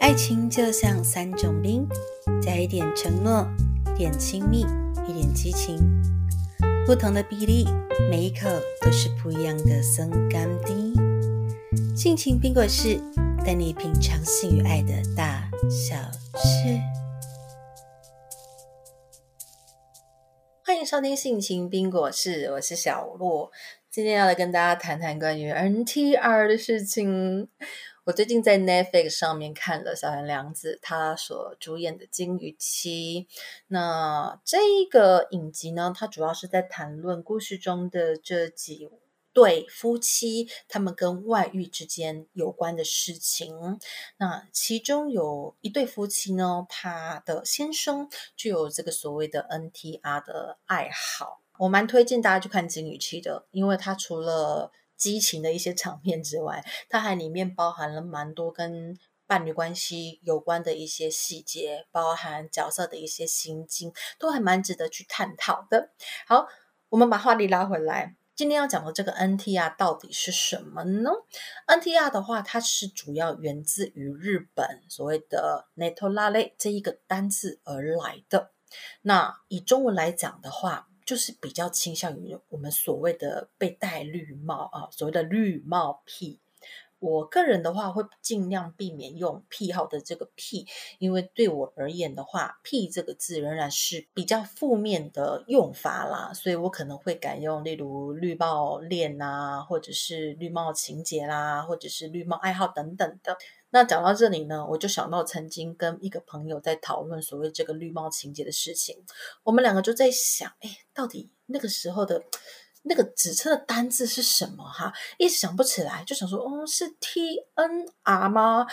爱情就像三种冰，加一点承诺，一点亲密，一点激情，不同的比例，每一口都是不一样的松甘滴。性情冰果室带你品尝性与爱的大小事。欢迎收听性情冰果室，我是小洛，今天要来跟大家谈谈关于 NTR 的事情。我最近在 Netflix 上面看了小原良子她所主演的《金鱼妻》，那这一个影集呢，它主要是在谈论故事中的这几对夫妻，他们跟外遇之间有关的事情。那其中有一对夫妻呢，他的先生就有这个所谓的 NTR 的爱好，我蛮推荐大家去看《金鱼妻》的，因为它除了激情的一些场面之外，它还里面包含了蛮多跟伴侣关系有关的一些细节，包含角色的一些心境，都还蛮值得去探讨的。好，我们把话题拉回来，今天要讲的这个 NTR 到底是什么呢？NTR 的话，它是主要源自于日本所谓的 “netorare” 这一个单字而来的。那以中文来讲的话，就是比较倾向于我们所谓的被戴绿帽啊，所谓的绿帽癖。我个人的话会尽量避免用癖好的这个癖，因为对我而言的话，癖这个字仍然是比较负面的用法啦，所以我可能会改用例如绿帽恋啊，或者是绿帽情节啦，或者是绿帽爱好等等的。那讲到这里呢，我就想到曾经跟一个朋友在讨论所谓这个绿帽情节的事情。我们两个就在想，哎，到底那个时候的那个指称的单字是什么？哈，一直想不起来，就想说，哦，是 T N R 吗？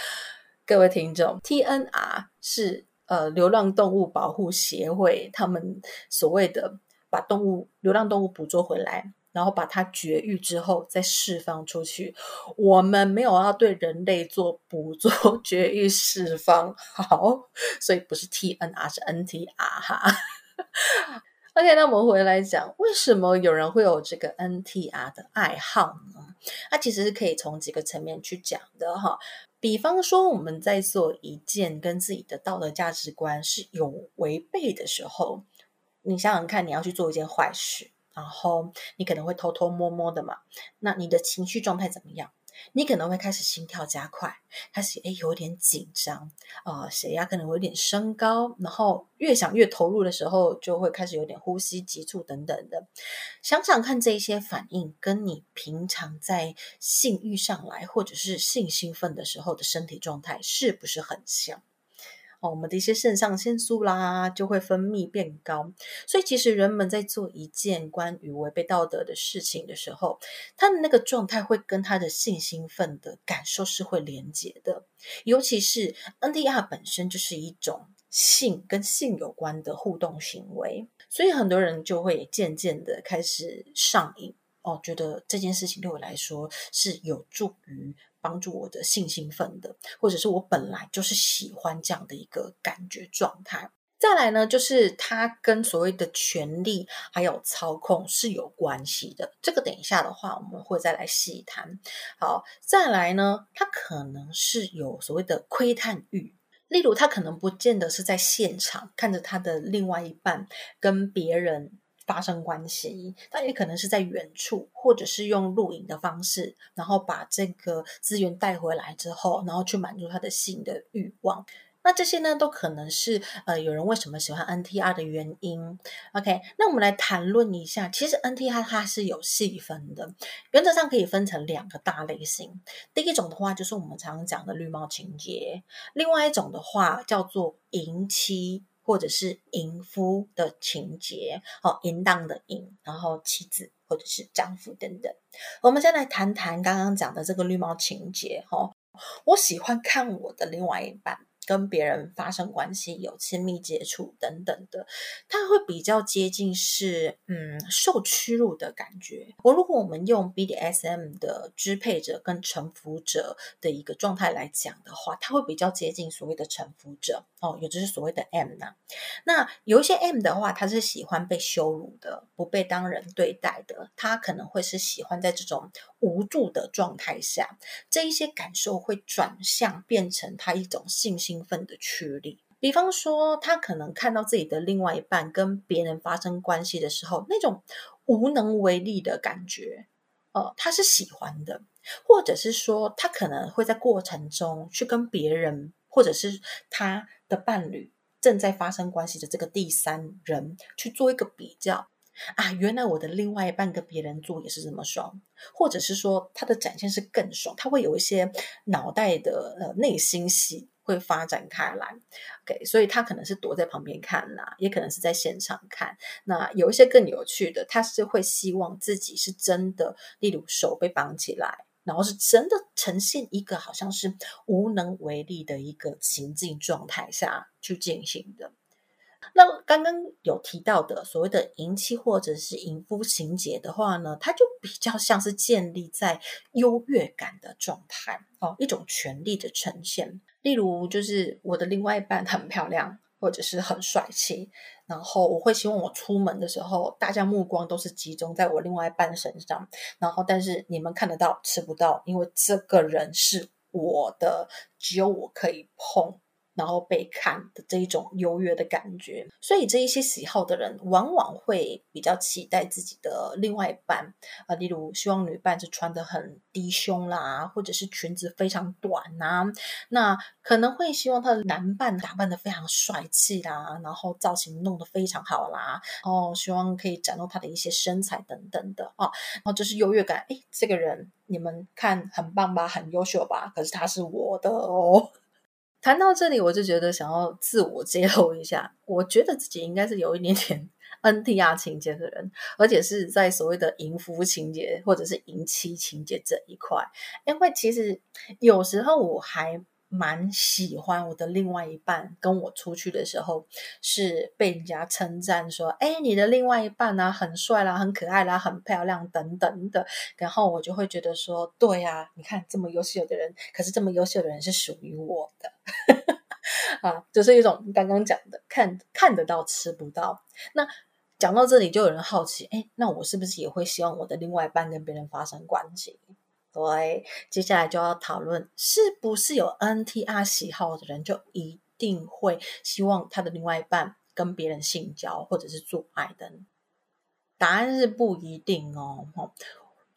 各位听众，T N R 是呃流浪动物保护协会他们所谓的把动物流浪动物捕捉回来。然后把它绝育之后再释放出去。我们没有要对人类做捕捉、绝育、释放，好，所以不是 TNR 是 NTR 哈。OK，那我们回来讲，为什么有人会有这个 NTR 的爱好呢？它其实是可以从几个层面去讲的哈。比方说，我们在做一件跟自己的道德价值观是有违背的时候，你想想看，你要去做一件坏事。然后你可能会偷偷摸摸的嘛，那你的情绪状态怎么样？你可能会开始心跳加快，开始诶有点紧张啊，血压可能会有点升高，然后越想越投入的时候，就会开始有点呼吸急促等等的。想想看，这一些反应跟你平常在性欲上来或者是性兴奋的时候的身体状态是不是很像？哦，我们的一些肾上腺素啦就会分泌变高，所以其实人们在做一件关于违背道德的事情的时候，他的那个状态会跟他的性兴奋的感受是会连结的。尤其是 NDR 本身就是一种性跟性有关的互动行为，所以很多人就会渐渐的开始上瘾哦，觉得这件事情对我来说是有助于。帮助我的性兴奋的，或者是我本来就是喜欢这样的一个感觉状态。再来呢，就是它跟所谓的权力还有操控是有关系的。这个等一下的话，我们会再来细谈。好，再来呢，它可能是有所谓的窥探欲，例如他可能不见得是在现场看着他的另外一半跟别人。发生关系，但也可能是在远处，或者是用录影的方式，然后把这个资源带回来之后，然后去满足他的性的欲望。那这些呢，都可能是呃，有人为什么喜欢 NTR 的原因。OK，那我们来谈论一下，其实 NTR 它是有细分的，原则上可以分成两个大类型。第一种的话，就是我们常常讲的绿帽情节；另外一种的话，叫做淫妻。或者是淫夫的情节，哦，淫荡的淫，然后妻子或者是丈夫等等。我们先来谈谈刚刚讲的这个绿帽情节，哈，我喜欢看我的另外一半。跟别人发生关系、有亲密接触等等的，他会比较接近是嗯受屈辱的感觉。我如果我们用 BDSM 的支配者跟臣服者的一个状态来讲的话，他会比较接近所谓的臣服者哦，也就是所谓的 M 呢。那有一些 M 的话，他是喜欢被羞辱的，不被当人对待的，他可能会是喜欢在这种无助的状态下，这一些感受会转向变成他一种性兴奋的驱力。比方说，他可能看到自己的另外一半跟别人发生关系的时候，那种无能为力的感觉，呃，他是喜欢的，或者是说，他可能会在过程中去跟别人，或者是他的伴侣正在发生关系的这个第三人去做一个比较啊，原来我的另外一半跟别人做也是这么爽，或者是说他的展现是更爽，他会有一些脑袋的呃内心戏。会发展开来，OK，所以他可能是躲在旁边看呐，也可能是在现场看。那有一些更有趣的，他是会希望自己是真的，例如手被绑起来，然后是真的呈现一个好像是无能为力的一个情境状态下去进行的。那刚刚有提到的所谓的淫妻或者是淫夫情节的话呢，它就比较像是建立在优越感的状态哦，一种权力的呈现。例如，就是我的另外一半很漂亮，或者是很帅气，然后我会希望我出门的时候，大家目光都是集中在我另外一半身上，然后但是你们看得到吃不到，因为这个人是我的，只有我可以碰。然后被看的这一种优越的感觉，所以这一些喜好的人往往会比较期待自己的另外一半啊，例如希望女伴是穿的很低胸啦，或者是裙子非常短呐，那可能会希望他的男伴打扮的非常帅气啦，然后造型弄得非常好啦，哦希望可以展露他的一些身材等等的啊，然后就是优越感，哎，这个人你们看很棒吧，很优秀吧，可是他是我的哦。谈到这里，我就觉得想要自我揭露一下，我觉得自己应该是有一点点 NTR 情节的人，而且是在所谓的淫夫情节或者是淫妻情节这一块，因为其实有时候我还。蛮喜欢我的另外一半跟我出去的时候，是被人家称赞说：“哎，你的另外一半呢，很帅啦，很可爱啦，很漂亮等等的。”然后我就会觉得说：“对呀，你看这么优秀的人，可是这么优秀的人是属于我的。”啊，就是一种刚刚讲的看看得到吃不到。那讲到这里，就有人好奇：哎，那我是不是也会希望我的另外一半跟别人发生关系？对，接下来就要讨论是不是有 NTR 喜好的人，就一定会希望他的另外一半跟别人性交或者是做爱的？答案是不一定哦。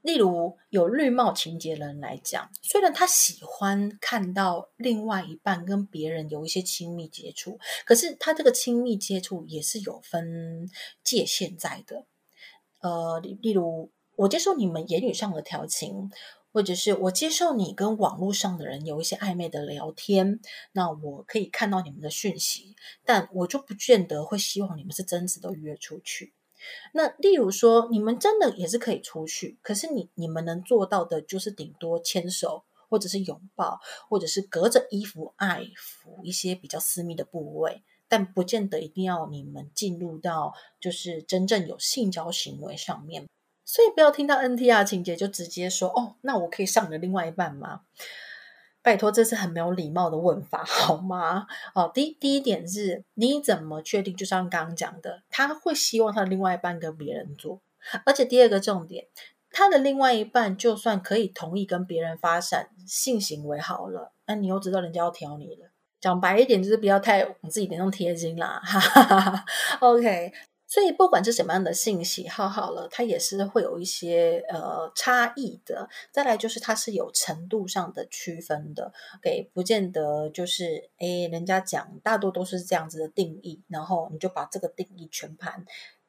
例如有绿帽情节的人来讲，虽然他喜欢看到另外一半跟别人有一些亲密接触，可是他这个亲密接触也是有分界限在的。呃，例如我接受你们言语上的调情。或者是我接受你跟网络上的人有一些暧昧的聊天，那我可以看到你们的讯息，但我就不见得会希望你们是真实的约出去。那例如说，你们真的也是可以出去，可是你你们能做到的就是顶多牵手，或者是拥抱，或者是隔着衣服爱抚一些比较私密的部位，但不见得一定要你们进入到就是真正有性交行为上面。所以不要听到 NTR 情节就直接说哦，那我可以上你的另外一半吗？拜托，这是很没有礼貌的问法，好吗？哦，第第一点是，你怎么确定？就像刚刚讲的，他会希望他的另外一半跟别人做，而且第二个重点，他的另外一半就算可以同意跟别人发展性行为好了，那你又知道人家要挑你了。讲白一点，就是不要太往自己脸上贴金啦。哈哈哈 OK。所以不管是什么样的信息好，好了，它也是会有一些呃差异的。再来就是它是有程度上的区分的，给不见得就是诶，人家讲大多都是这样子的定义，然后你就把这个定义全盘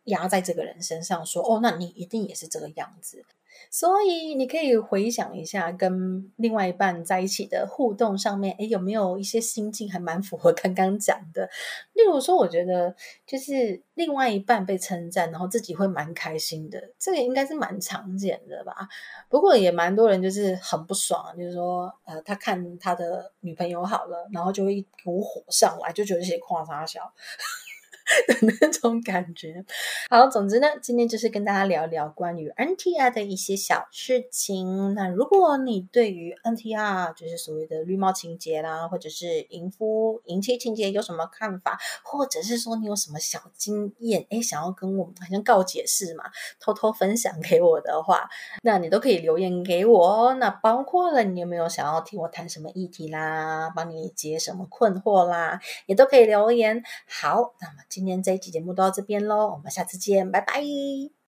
压在这个人身上，说哦，那你一定也是这个样子。所以你可以回想一下，跟另外一半在一起的互动上面，诶有没有一些心境还蛮符合刚刚讲的？例如说，我觉得就是另外一半被称赞，然后自己会蛮开心的，这个应该是蛮常见的吧。不过也蛮多人就是很不爽，就是说，呃，他看他的女朋友好了，然后就会一股火上来，就觉得这些夸他小。的那种感觉。好，总之呢，今天就是跟大家聊聊关于 NTR 的一些小事情。那如果你对于 NTR 就是所谓的绿帽情节啦，或者是淫夫淫妻情节有什么看法，或者是说你有什么小经验，哎，想要跟我们好像告解释嘛，偷偷分享给我的话，那你都可以留言给我哦。那包括了你有没有想要听我谈什么议题啦，帮你解什么困惑啦，也都可以留言。好，那么今天这一期节目到这边喽，我们下次见，拜拜。